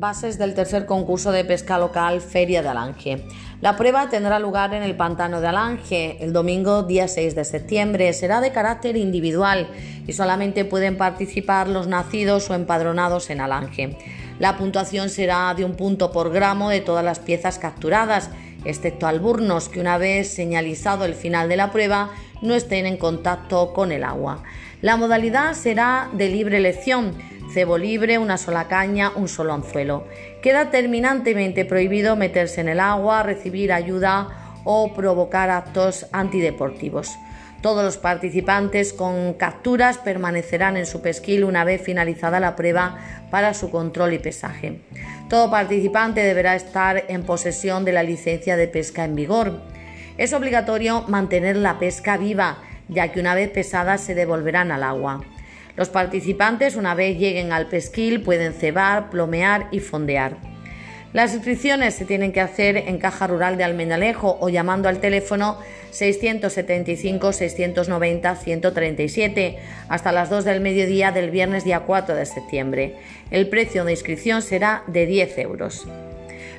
Bases del tercer concurso de pesca local Feria de Alange. La prueba tendrá lugar en el pantano de Alange el domingo día 6 de septiembre. Será de carácter individual y solamente pueden participar los nacidos o empadronados en Alange. La puntuación será de un punto por gramo de todas las piezas capturadas, excepto alburnos que una vez señalizado el final de la prueba no estén en contacto con el agua. La modalidad será de libre elección cebo libre, una sola caña, un solo anzuelo. Queda terminantemente prohibido meterse en el agua, recibir ayuda o provocar actos antideportivos. Todos los participantes con capturas permanecerán en su pesquil una vez finalizada la prueba para su control y pesaje. Todo participante deberá estar en posesión de la licencia de pesca en vigor. Es obligatorio mantener la pesca viva, ya que una vez pesada se devolverán al agua. Los participantes, una vez lleguen al pesquil, pueden cebar, plomear y fondear. Las inscripciones se tienen que hacer en Caja Rural de Almenalejo o llamando al teléfono 675-690-137 hasta las 2 del mediodía del viernes día 4 de septiembre. El precio de inscripción será de 10 euros.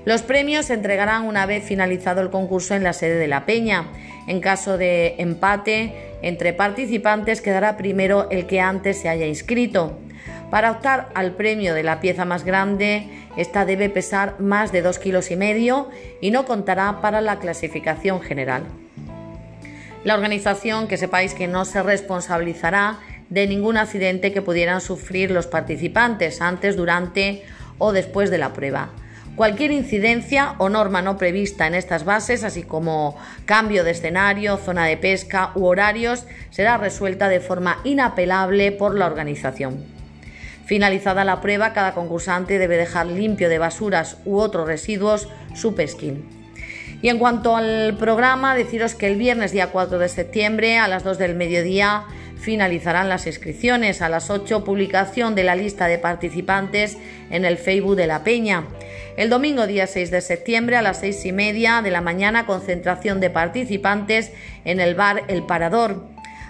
Los premios se entregarán una vez finalizado el concurso en la sede de la Peña. En caso de empate entre participantes quedará primero el que antes se haya inscrito. Para optar al premio de la pieza más grande, esta debe pesar más de 2 kilos y medio y no contará para la clasificación general. La organización, que sepáis que no se responsabilizará de ningún accidente que pudieran sufrir los participantes antes, durante o después de la prueba. Cualquier incidencia o norma no prevista en estas bases, así como cambio de escenario, zona de pesca u horarios, será resuelta de forma inapelable por la organización. Finalizada la prueba, cada concursante debe dejar limpio de basuras u otros residuos su pesquín. Y en cuanto al programa, deciros que el viernes día 4 de septiembre a las 2 del mediodía finalizarán las inscripciones. A las 8 publicación de la lista de participantes en el Facebook de la Peña. El domingo día 6 de septiembre a las 6 y media de la mañana concentración de participantes en el bar El Parador.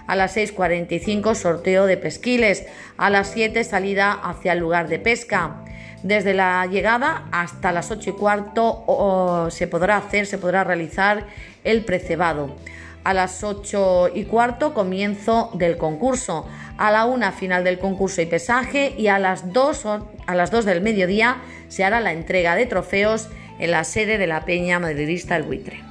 A las 6.45 sorteo de pesquiles. A las 7 salida hacia el lugar de pesca. Desde la llegada hasta las 8 y cuarto se podrá hacer, se podrá realizar el precebado. A las 8 y cuarto comienzo del concurso. A la 1 final del concurso y pesaje y a las 2, a las 2 del mediodía se hará la entrega de trofeos en la sede de la Peña Madridista El Buitre.